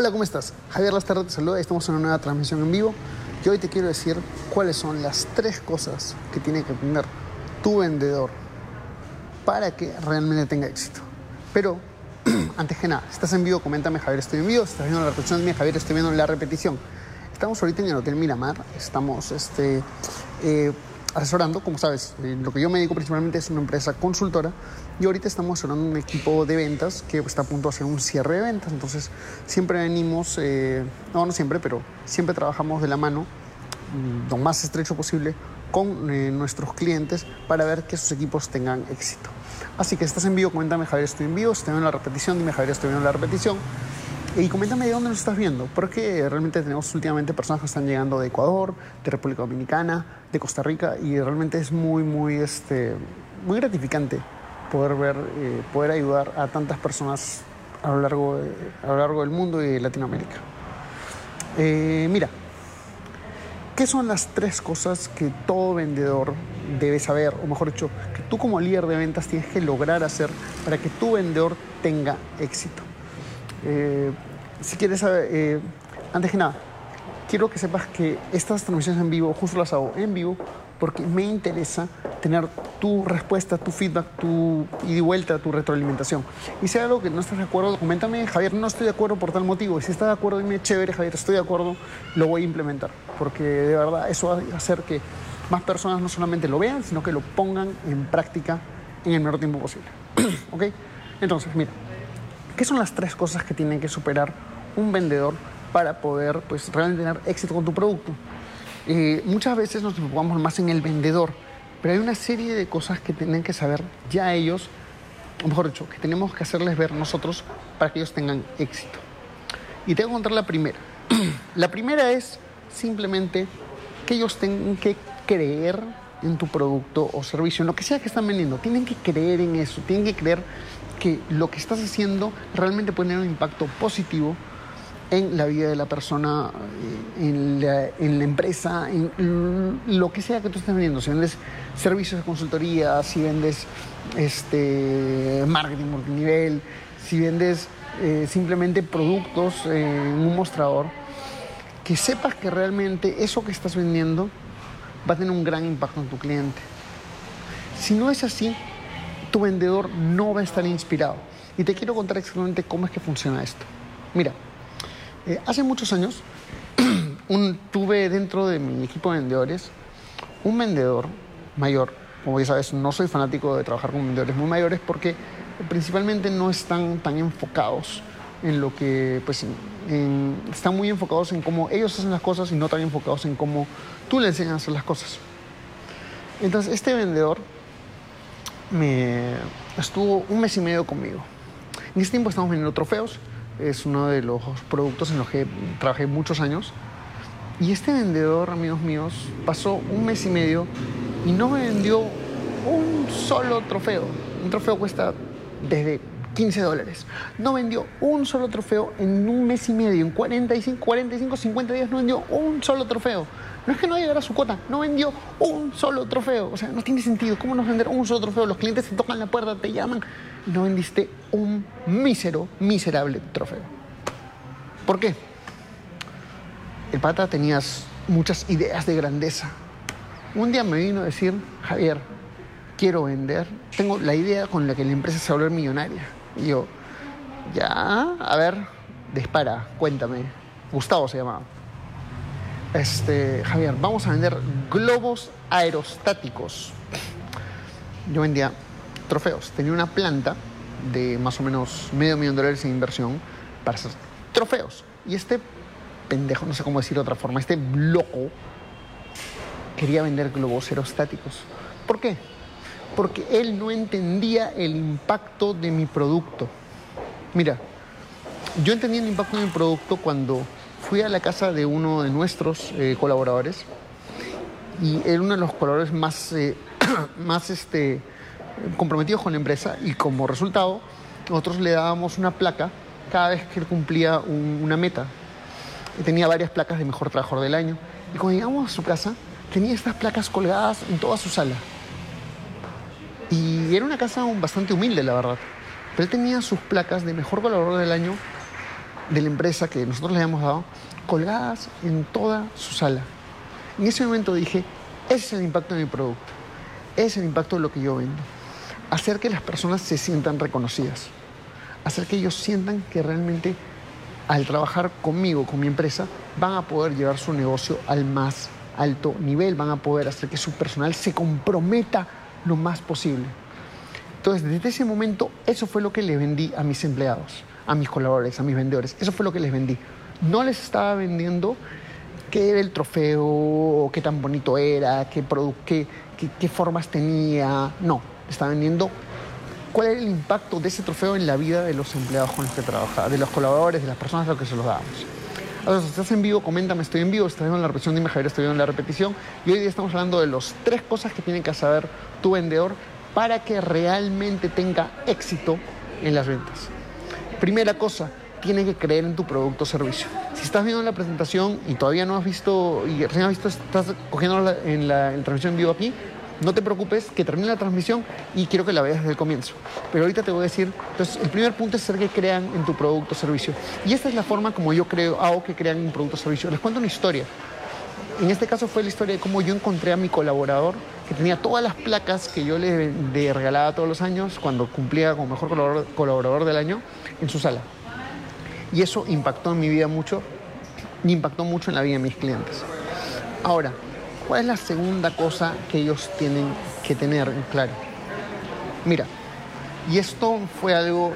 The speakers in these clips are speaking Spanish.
Hola, ¿cómo estás? Javier Lastarra te saluda. Estamos en una nueva transmisión en vivo y hoy te quiero decir cuáles son las tres cosas que tiene que tener tu vendedor para que realmente tenga éxito. Pero, antes que nada, estás en vivo, coméntame Javier, estoy en vivo. Estás viendo la repetición de mí, Javier, estoy viendo la repetición. Estamos ahorita en el Hotel Miramar, estamos este, eh, asesorando, como sabes, eh, lo que yo me dedico principalmente es una empresa consultora y ahorita estamos asesorando un equipo de ventas que está a punto de hacer un cierre de ventas. Entonces, siempre venimos, eh, no, no siempre, pero siempre trabajamos de la mano, mm, lo más estrecho posible, con eh, nuestros clientes para ver que sus equipos tengan éxito. Así que estás en vivo, coméntame Javier, estoy en vivo, si estoy viendo la repetición, dime Javier, estoy viendo la repetición. Y coméntame de dónde nos estás viendo, porque realmente tenemos últimamente personas que están llegando de Ecuador, de República Dominicana, de Costa Rica, y realmente es muy, muy, este, muy gratificante poder ver, eh, poder ayudar a tantas personas a lo largo, a lo largo del mundo y de Latinoamérica. Eh, mira, ¿qué son las tres cosas que todo vendedor debe saber, o mejor dicho, que tú como líder de ventas tienes que lograr hacer para que tu vendedor tenga éxito? Eh, si quieres saber, eh, antes que nada, quiero que sepas que estas transmisiones en vivo, justo las hago en vivo, porque me interesa tener tu respuesta, tu feedback, tu ida y vuelta, tu retroalimentación. Y si hay algo que no estás de acuerdo, coméntame, Javier, no estoy de acuerdo por tal motivo. Y si estás de acuerdo, dime, chévere, Javier, estoy de acuerdo, lo voy a implementar. Porque de verdad eso va a hacer que más personas no solamente lo vean, sino que lo pongan en práctica en el menor tiempo posible. ¿Ok? Entonces, mira, ¿Qué son las tres cosas que tiene que superar un vendedor para poder pues, realmente tener éxito con tu producto? Eh, muchas veces nos enfocamos más en el vendedor, pero hay una serie de cosas que tienen que saber ya ellos, o mejor dicho, que tenemos que hacerles ver nosotros para que ellos tengan éxito. Y te voy a contar la primera. la primera es simplemente que ellos tengan que creer en tu producto o servicio, en lo que sea que están vendiendo. Tienen que creer en eso, tienen que creer que lo que estás haciendo realmente puede tener un impacto positivo en la vida de la persona, eh, en la, empresa, en lo que sea que tú estés vendiendo. Si vendes servicios de consultoría, si vendes este, marketing multinivel, si vendes eh, simplemente productos eh, en un mostrador, que sepas que realmente eso que estás vendiendo va a tener un gran impacto en tu cliente. Si no es así, tu vendedor no va a estar inspirado. Y te quiero contar exactamente cómo es que funciona esto. Mira, eh, hace muchos años tuve dentro de mi equipo de vendedores un vendedor mayor. Como ya sabes, no soy fanático de trabajar con vendedores muy mayores porque principalmente no están tan enfocados en lo que, pues, están muy enfocados en cómo ellos hacen las cosas y no tan enfocados en cómo tú le enseñas a hacer las cosas. Entonces, este vendedor me estuvo un mes y medio conmigo. En ese tiempo estamos vendiendo trofeos, es uno de los productos en los que trabajé muchos años. Y este vendedor, amigos míos, pasó un mes y medio y no me vendió un solo trofeo. Un trofeo cuesta desde 15 dólares. No vendió un solo trofeo en un mes y medio. En 45, 45, 50 días no vendió un solo trofeo. No es que no llegara a su cuota, no vendió un solo trofeo. O sea, no tiene sentido. ¿Cómo no vender un solo trofeo? Los clientes te tocan la puerta, te llaman no vendiste un mísero, miserable trofeo. ¿Por qué? El pata tenías muchas ideas de grandeza. Un día me vino a decir, Javier, quiero vender, tengo la idea con la que la empresa se va a volver millonaria. Y yo, ya, a ver, dispara, cuéntame. Gustavo se llamaba. Este, Javier, vamos a vender globos aerostáticos. Yo vendía trofeos. Tenía una planta de más o menos medio millón de dólares en inversión para hacer trofeos. Y este pendejo, no sé cómo decirlo de otra forma, este loco quería vender globos aerostáticos. ¿Por qué? Porque él no entendía el impacto de mi producto. Mira, yo entendí el impacto de mi producto cuando fui a la casa de uno de nuestros eh, colaboradores y era uno de los colaboradores más, eh, más este, comprometidos con la empresa y como resultado nosotros le dábamos una placa cada vez que él cumplía un- una meta. Tenía varias placas de mejor trabajador del año. Y cuando llegamos a su casa, tenía estas placas colgadas en toda su sala. Y era una casa bastante humilde, la verdad. Pero él tenía sus placas de mejor colaborador del año de la empresa que nosotros le habíamos dado colgadas en toda su sala. En ese momento dije, ese es el impacto de mi producto, ese es el impacto de lo que yo vendo. Hacer que las personas se sientan reconocidas, hacer que ellos sientan que realmente al trabajar conmigo, con mi empresa, van a poder llevar su negocio al más alto nivel, van a poder hacer que su personal se comprometa lo más posible. Entonces, desde ese momento, eso fue lo que le vendí a mis empleados, a mis colaboradores, a mis vendedores. Eso fue lo que les vendí. No les estaba vendiendo qué era el trofeo, qué tan bonito era, qué, qué, qué, formas tenía. No, estaba vendiendo cuál era el impacto de ese trofeo en la vida de los empleados con los que trabajaba, de los colaboradores, de las personas a las que se los dábamos. Ahora, si estás en vivo, coméntame, estoy en vivo, estás viendo la repetición, dime Javier, estoy viendo la repetición. Y hoy día estamos hablando de las tres cosas que tiene que saber tu vendedor para que realmente tenga éxito en las ventas. Primera cosa, tienes que creer en tu producto o servicio. Si estás viendo la presentación y todavía no has visto, y recién has visto, estás cogiendo en la, transmisión en vivo aquí, no te preocupes, que termine la transmisión y quiero que la veas desde el comienzo. Pero ahorita te voy a decir, entonces el primer punto es ser que crean en tu producto o servicio. Y esta es la forma como yo creo, hago que crean un producto o servicio. Les cuento una historia. En este caso fue la historia de cómo yo encontré a mi colaborador que tenía todas las placas que yo le, regalaba todos los años cuando cumplía como mejor colaborador del año en su sala. Y eso impactó en mi vida mucho y impactó mucho en la vida de mis clientes. Ahora, ¿cuál es la segunda cosa que ellos tienen que tener claro? Mira, y esto fue algo,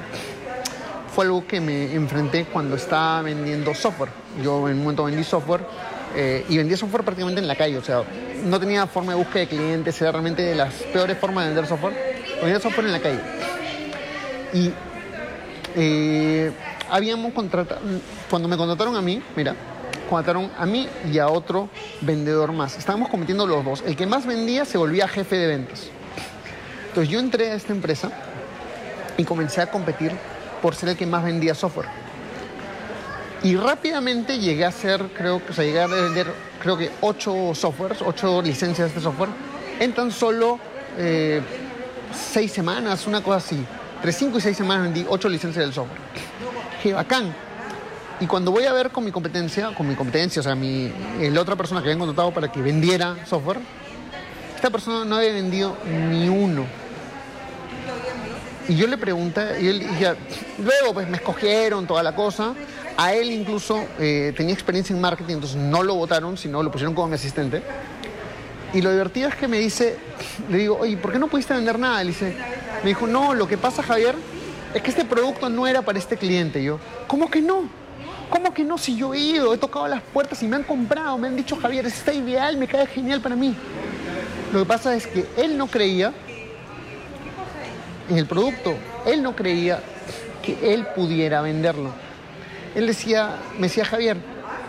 fue algo que me enfrenté cuando estaba vendiendo software. Yo en un momento vendí software eh, y vendía software prácticamente en la calle, o sea, no tenía forma de búsqueda de clientes, era realmente de las peores formas de vender software. Vendía software en la calle. Y eh, habíamos contratado, cuando me contrataron a mí, mira, contrataron a mí y a otro vendedor más. Estábamos compitiendo los dos. El que más vendía se volvía jefe de ventas. Entonces yo entré a esta empresa y comencé a competir por ser el que más vendía software. Y rápidamente llegué a ser, creo que, o sea, llegué a vender, creo que ocho softwares, ocho licencias de software, en tan solo eh, seis semanas, una cosa así. Entre cinco y seis semanas vendí ocho licencias del software qué bacán. Y cuando voy a ver con mi competencia, con mi competencia, o sea, mi, la otra persona que habían contratado para que vendiera software, esta persona no había vendido ni uno. Y yo le pregunté, y él dije, luego pues me escogieron toda la cosa. A él incluso eh, tenía experiencia en marketing, entonces no lo votaron, sino lo pusieron como mi asistente. Y lo divertido es que me dice, le digo, oye, ¿por qué no pudiste vender nada? Él dice, me dijo, no, lo que pasa, Javier, es que este producto no era para este cliente. Yo, ¿cómo que no? ¿Cómo que no? Si yo he ido, he tocado las puertas y me han comprado, me han dicho, Javier, está ideal, me cae genial para mí. Lo que pasa es que él no creía en el producto, él no creía que él pudiera venderlo. Él decía, me decía Javier,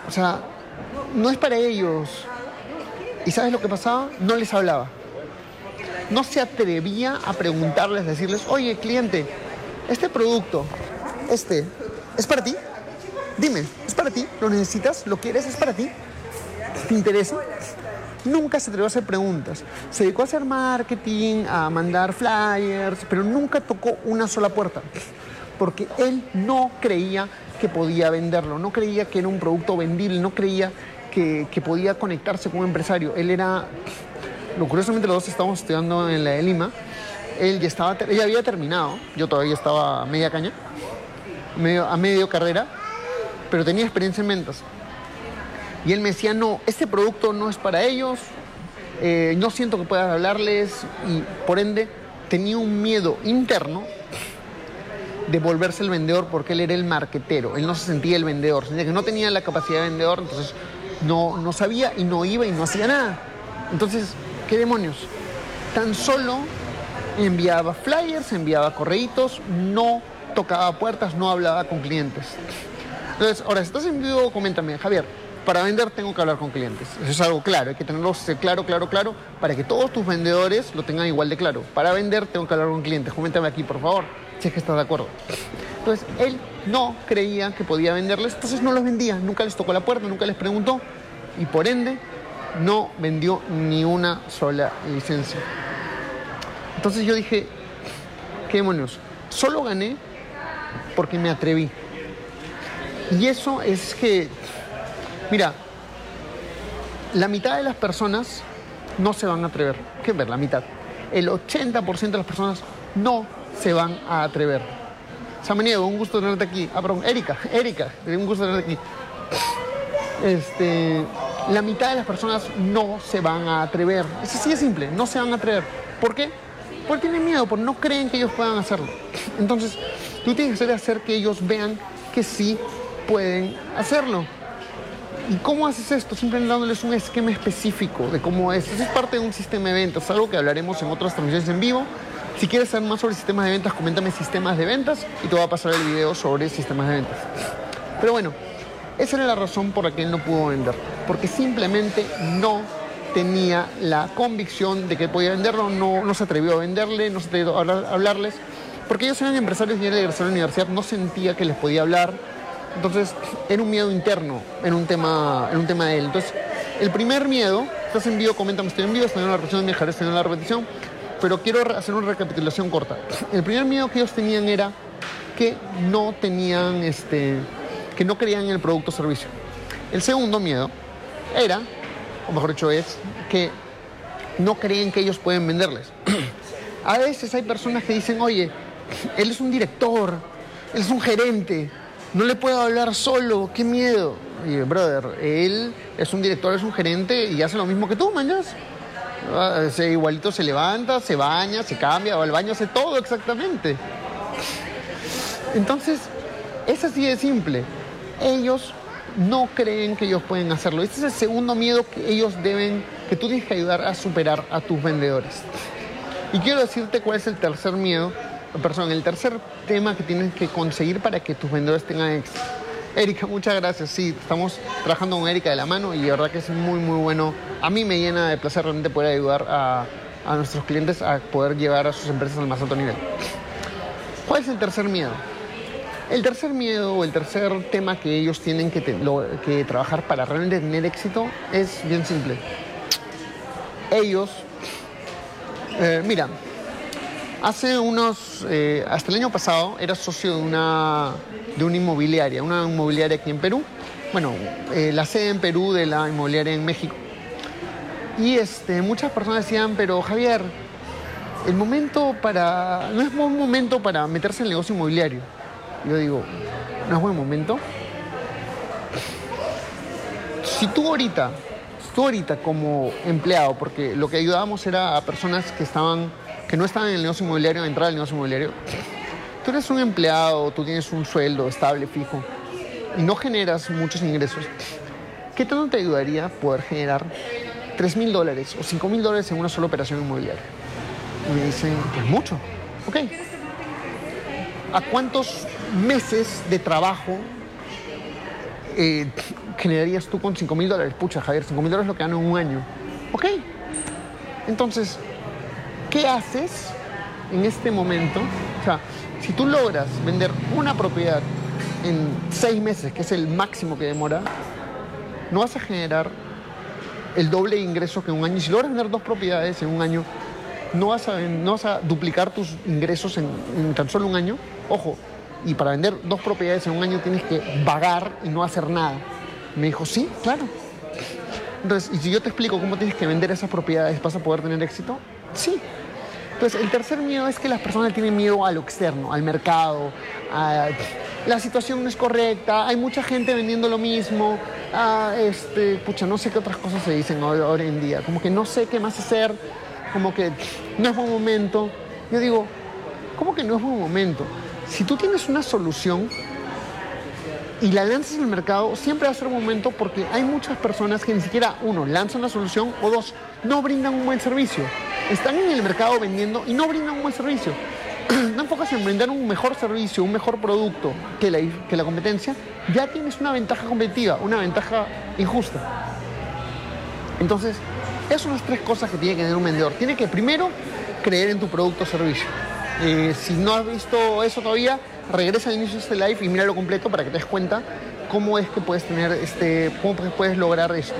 o sea, no es para ellos. ¿Y sabes lo que pasaba? No les hablaba. No se atrevía a preguntarles, decirles, oye, cliente, este producto, este, ¿es para ti? Dime, ¿es para ti? ¿Lo necesitas? ¿Lo quieres? ¿Es para ti? ¿Te interesa? Nunca se atrevió a hacer preguntas. Se dedicó a hacer marketing, a mandar flyers, pero nunca tocó una sola puerta. Porque él no creía que podía venderlo, no creía que era un producto vendible, no creía que, podía conectarse con un empresario. Él era, lo curiosamente los dos estábamos estudiando en la de Lima, él ya estaba, ella había terminado, yo todavía estaba a media caña, medio, a medio carrera, pero tenía experiencia en ventas. Y él me decía, no, este producto no es para ellos, eh, no siento que puedas hablarles y por ende tenía un miedo interno de volverse el vendedor porque él era el marquetero, él no se sentía el vendedor, sentía que no tenía la capacidad de vendedor, entonces no, no sabía y no iba y no hacía nada. Entonces, ¿qué demonios? Tan solo enviaba flyers, enviaba correitos, no tocaba puertas, no hablaba con clientes. Entonces, ahora, si estás en vivo, coméntame, Javier, para vender tengo que hablar con clientes. Eso es algo claro, hay que tenerlo claro, claro, claro, para que todos tus vendedores lo tengan igual de claro. Para vender tengo que hablar con clientes. Coméntame aquí, por favor, si es que estás de acuerdo. Entonces, él no creía que podía venderles, entonces no los vendía, nunca les tocó la puerta, nunca les preguntó y por ende no vendió ni una sola licencia. Entonces yo dije, ¿qué demonios? Solo gané porque me atreví. Y eso es que, mira, la mitad de las personas no se van a atrever. ¿Qué ver? La mitad. El 80% de las personas no se van a atrever. Samaniego, un gusto tenerte aquí. Ah, perdón, Erika, Erika, un gusto tenerte aquí. Este, la mitad de las personas no se van a atrever. Es así de simple, no se van a atrever. ¿Por qué? Porque tienen miedo, porque no creen que ellos puedan hacerlo. Entonces, tú tienes que hacer que ellos vean que sí pueden hacerlo. ¿Y cómo haces esto? Simplemente dándoles un esquema específico de cómo es. Eso es parte de un sistema de ventas, algo que hablaremos en otras transmisiones en vivo. Si quieres saber más sobre sistemas de ventas, coméntame sistemas de ventas y te voy a pasar el video sobre sistemas de ventas. Pero bueno, esa era la razón por la que él no pudo vender, porque simplemente no tenía la convicción de que podía venderlo, no, no se atrevió a venderle, no se atrevió a hablarles, porque ellos eran empresarios y él egresó a la universidad, no sentía que les podía hablar, entonces era un miedo interno en un tema, en un tema de él. Entonces, el primer miedo, estás en vivo, coméntame, estoy en vivo, estoy en la repetición, dejaré estoy en la repetición, pero quiero hacer una recapitulación corta. El primer miedo que ellos tenían era que no tenían, este, que no creían en el producto o servicio. El segundo miedo era, o mejor dicho es, que no creen que ellos pueden venderles. A veces hay personas que dicen, oye, él es un director, él es un gerente, no le puedo hablar solo, qué miedo. Y brother, él es un director, es un gerente y hace lo mismo que tú, mañas. Ah, igualito se levanta, se baña, se cambia, va al baño, hace todo exactamente. Entonces, es así de simple. Ellos no creen que ellos pueden hacerlo. Este es el segundo miedo que ellos deben, que tú tienes que ayudar a superar a tus vendedores. Y quiero decirte cuál es el tercer miedo Perdón, el tercer tema que tienes que conseguir para que tus vendedores tengan éxito. Erika, muchas gracias. Sí, estamos trabajando con Erika de la mano y de verdad que es muy, muy bueno. A mí me llena de placer realmente poder ayudar a, nuestros clientes a poder llevar a sus empresas al más alto nivel. ¿Cuál es el tercer miedo? El tercer miedo o el tercer tema que ellos tienen que, que trabajar para realmente tener éxito es bien simple. Ellos, eh, mira, Hace unos, eh, hasta el año pasado, era socio de una, de una inmobiliaria, una inmobiliaria aquí en Perú. Bueno, eh, la sede en Perú de la inmobiliaria en México. Y este, muchas personas decían, pero Javier, el momento para, no es buen momento para meterse en el negocio inmobiliario. Yo digo, ¿no es buen momento? Si tú ahorita, tú ahorita como empleado, porque lo que ayudábamos era a personas que estaban que no están en el negocio inmobiliario, entrar al negocio inmobiliario, tú eres un empleado, tú tienes un sueldo estable, fijo, y no generas muchos ingresos, ¿qué tanto te ayudaría poder generar 3 mil dólares o 5 mil dólares en una sola operación inmobiliaria? Y me dicen, pues mucho. Ok. ¿A cuántos meses de trabajo eh, generarías tú con 5 mil dólares? Pucha, Javier, 5 mil dólares lo que gano en un año. Ok. Entonces, ¿qué haces en este momento? O sea, si tú logras vender una propiedad en seis meses, que es el máximo que demora, no vas a generar el doble de ingresos que en un año. Y si logras vender dos propiedades en un año, no vas a, no vas a duplicar tus ingresos en, tan solo un año. Ojo, y para vender dos propiedades en un año tienes que vagar y no hacer nada. Me dijo, sí, claro. Entonces, y si yo te explico cómo tienes que vender esas propiedades, ¿vas a poder tener éxito? Sí. Entonces, el tercer miedo es que las personas tienen miedo a lo externo, al mercado, a, la situación no es correcta, hay mucha gente vendiendo lo mismo, este, pucha, no sé qué otras cosas se dicen ahora, en día, como que no sé qué más hacer, como que no es buen momento. Yo digo, ¿cómo que no es buen momento? Si tú tienes una solución y la lanzas el mercado, siempre va a ser un momento porque hay muchas personas que ni siquiera, uno, lanzan la solución o dos, no brindan un buen servicio están en el mercado vendiendo y no brindan un buen servicio. no enfocas en brindar un mejor servicio, un mejor producto que la, que la competencia, ya tienes una ventaja competitiva, una ventaja injusta. Entonces, esas son las tres cosas que tiene que tener un vendedor. Tiene que primero creer en tu producto o servicio. Eh, si no has visto eso todavía, regresa al inicio de este live y míralo completo para que te des cuenta cómo es que puedes tener este, cómo puedes lograr esto.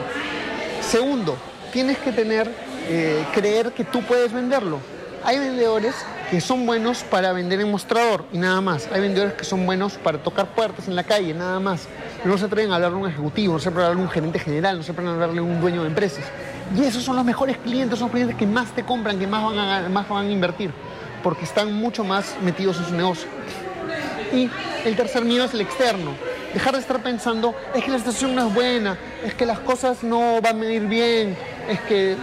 Segundo, tienes que tener eh, creer que tú puedes venderlo. Hay vendedores que son buenos para vender en mostrador y nada más. Hay vendedores que son buenos para tocar puertas en la calle, nada más. No se atreven a hablarle a un ejecutivo, no se atreven a hablarle a un gerente general, no se atreven a hablarle a un dueño de empresas. Y esos son los mejores clientes, son los clientes que más te compran, que más van a, más van a invertir, porque están mucho más metidos en su negocio. Y el tercer miedo es el externo. Dejar de estar pensando, es que la situación no es buena, es que las cosas no van a ir bien, es que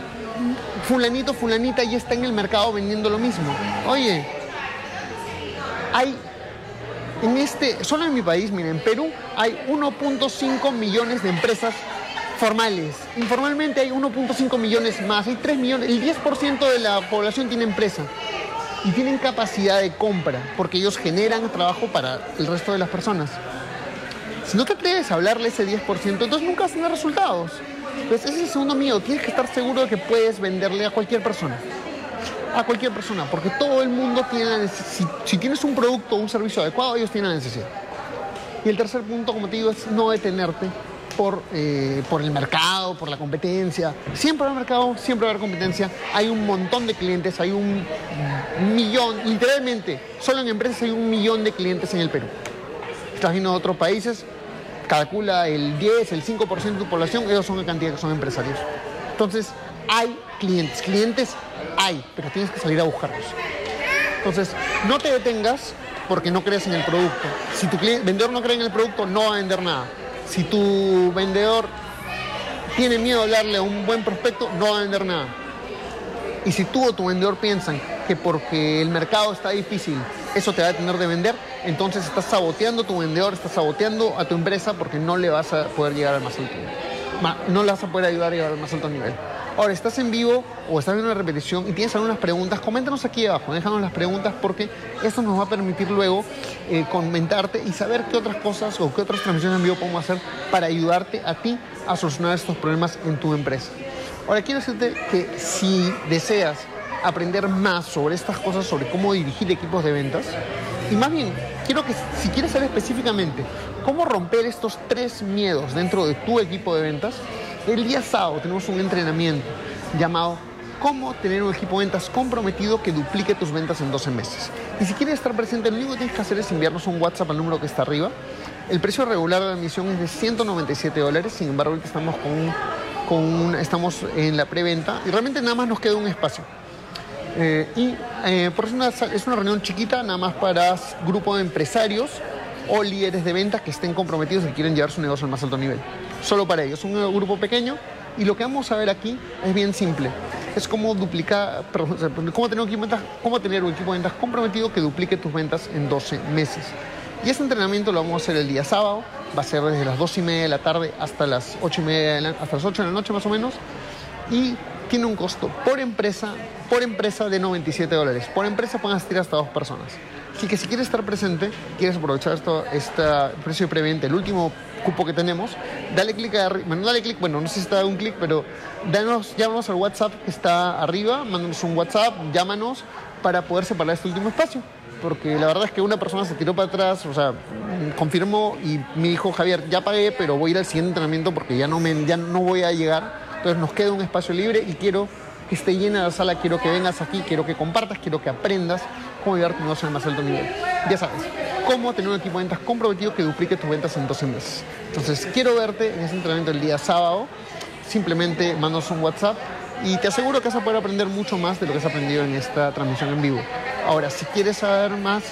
fulanito, fulanita ya está en el mercado vendiendo lo mismo. Oye, hay en este, solo en mi país, miren, en Perú hay 1.5 millones de empresas formales. Informalmente hay 1.5 millones más, hay 3 millones, el 10% de la población tiene empresa y tienen capacidad de compra porque ellos generan trabajo para el resto de las personas. Si no te atreves a hablarle ese 10%, entonces nunca tener resultados. Entonces ese es el segundo miedo, tienes que estar seguro de que puedes venderle a cualquier persona. A cualquier persona, porque todo el mundo tiene la necesidad. Si, tienes un producto o un servicio adecuado, ellos tienen la necesidad. Y el tercer punto, como te digo, es no detenerte por, eh, por el mercado, por la competencia. Siempre va a haber mercado, siempre haber competencia. Hay un montón de clientes, hay un millón, literalmente, solo en empresas hay un millón de clientes en el Perú. Estás viendo otros países, calcula el 10, el 5% de tu población, ellos son la cantidad que son empresarios. Entonces, hay clientes, clientes hay, pero tienes que salir a buscarlos. Entonces, no te detengas porque no crees en el producto. Si tu vendedor no cree en el producto, no va a vender nada. Si tu vendedor tiene miedo a hablarle a un buen prospecto, no va a vender nada. Y si tú o tu vendedor piensan que porque el mercado está difícil, eso te va a tener de vender, entonces estás saboteando a tu vendedor, estás saboteando a tu empresa porque no le vas a poder llegar al más alto nivel. No le vas a poder ayudar a llegar al más alto nivel. Ahora, estás en vivo o estás viendo una repetición y tienes algunas preguntas, coméntanos aquí abajo, déjanos las preguntas porque eso nos va a permitir luego eh, comentarte y saber qué otras cosas o qué otras transmisiones en vivo podemos hacer para ayudarte a ti a solucionar estos problemas en tu empresa. Ahora, quiero decirte que si deseas aprender más sobre estas cosas, sobre cómo dirigir equipos de ventas, y más bien, quiero que si quieres saber específicamente cómo romper estos tres miedos dentro de tu equipo de ventas, el día sábado tenemos un entrenamiento llamado Cómo tener un equipo de ventas comprometido que duplique tus ventas en 12 meses. Y si quieres estar presente, lo único que tienes que hacer es enviarnos un WhatsApp al número que está arriba. El precio regular de la admisión es de 197 dólares, sin embargo, ahorita estamos, con, estamos en la preventa y realmente nada más nos queda un espacio. Eh, y eh, por eso es una reunión chiquita, nada más para grupo de empresarios o líderes de ventas que estén comprometidos y quieren llevar su negocio al más alto nivel solo para ellos, un grupo pequeño. Y lo que vamos a ver aquí es bien simple. Es cómo duplicar, cómo tener, un equipo de ventas, cómo tener un equipo de ventas comprometido que duplique tus ventas en 12 meses. Y este entrenamiento lo vamos a hacer el día sábado, va a ser desde las 2 y media de la tarde hasta las 8 y media hasta las 8 de la noche más o menos. Y tiene un costo por empresa, por empresa de 97 dólares. Por empresa pueden asistir hasta dos personas. Así que si quieres estar presente, quieres aprovechar esto, este precio de preventa, el último cupo que tenemos, dale clic arriba, bueno, dale clic, bueno, no sé si está un clic, pero danos, llámanos al WhatsApp que está arriba, mándanos un WhatsApp, llámanos para poder separar este último espacio. Porque la verdad es que una persona se tiró para atrás, o sea, confirmó y me dijo, Javier, ya pagué, pero voy a ir al siguiente entrenamiento porque ya no, me, ya no voy a llegar. Entonces nos queda un espacio libre y quiero esté llena la sala, quiero que vengas aquí, quiero que compartas, quiero que aprendas cómo llevar tu negocio al más alto nivel. Ya sabes, cómo tener un equipo de ventas comprometido que duplique tus ventas en 12 meses. Entonces, quiero verte en ese entrenamiento el día sábado. Simplemente mandas un WhatsApp y te aseguro que vas a poder aprender mucho más de lo que has aprendido en esta transmisión en vivo. Ahora, si quieres saber más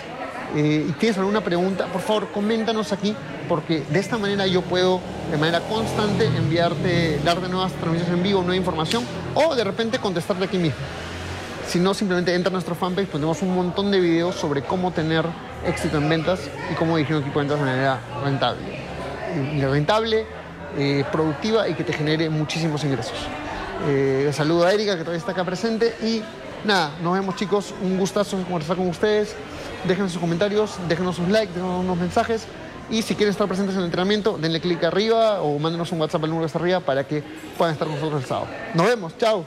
eh, y tienes alguna pregunta, por favor, coméntanos aquí, porque de esta manera yo puedo de manera constante enviarte, darte nuevas transmisiones en vivo, nueva información, o de repente contestarte aquí mismo. Si no, simplemente entra a nuestro fanpage, ponemos un montón de videos sobre cómo tener éxito en ventas y cómo dirigir un equipo de ventas de manera rentable. Rentable, eh, productiva y que te genere muchísimos ingresos. Eh, saludo a Erika, que todavía está acá presente. Y nada, nos vemos chicos. Un gustazo conversar con ustedes. Déjenos sus comentarios, déjenos sus likes, déjenos unos mensajes. Y si quieren estar presentes en el entrenamiento, denle clic arriba o mándenos un WhatsApp al número que está arriba para que puedan estar con nosotros el sábado. Nos vemos, chao.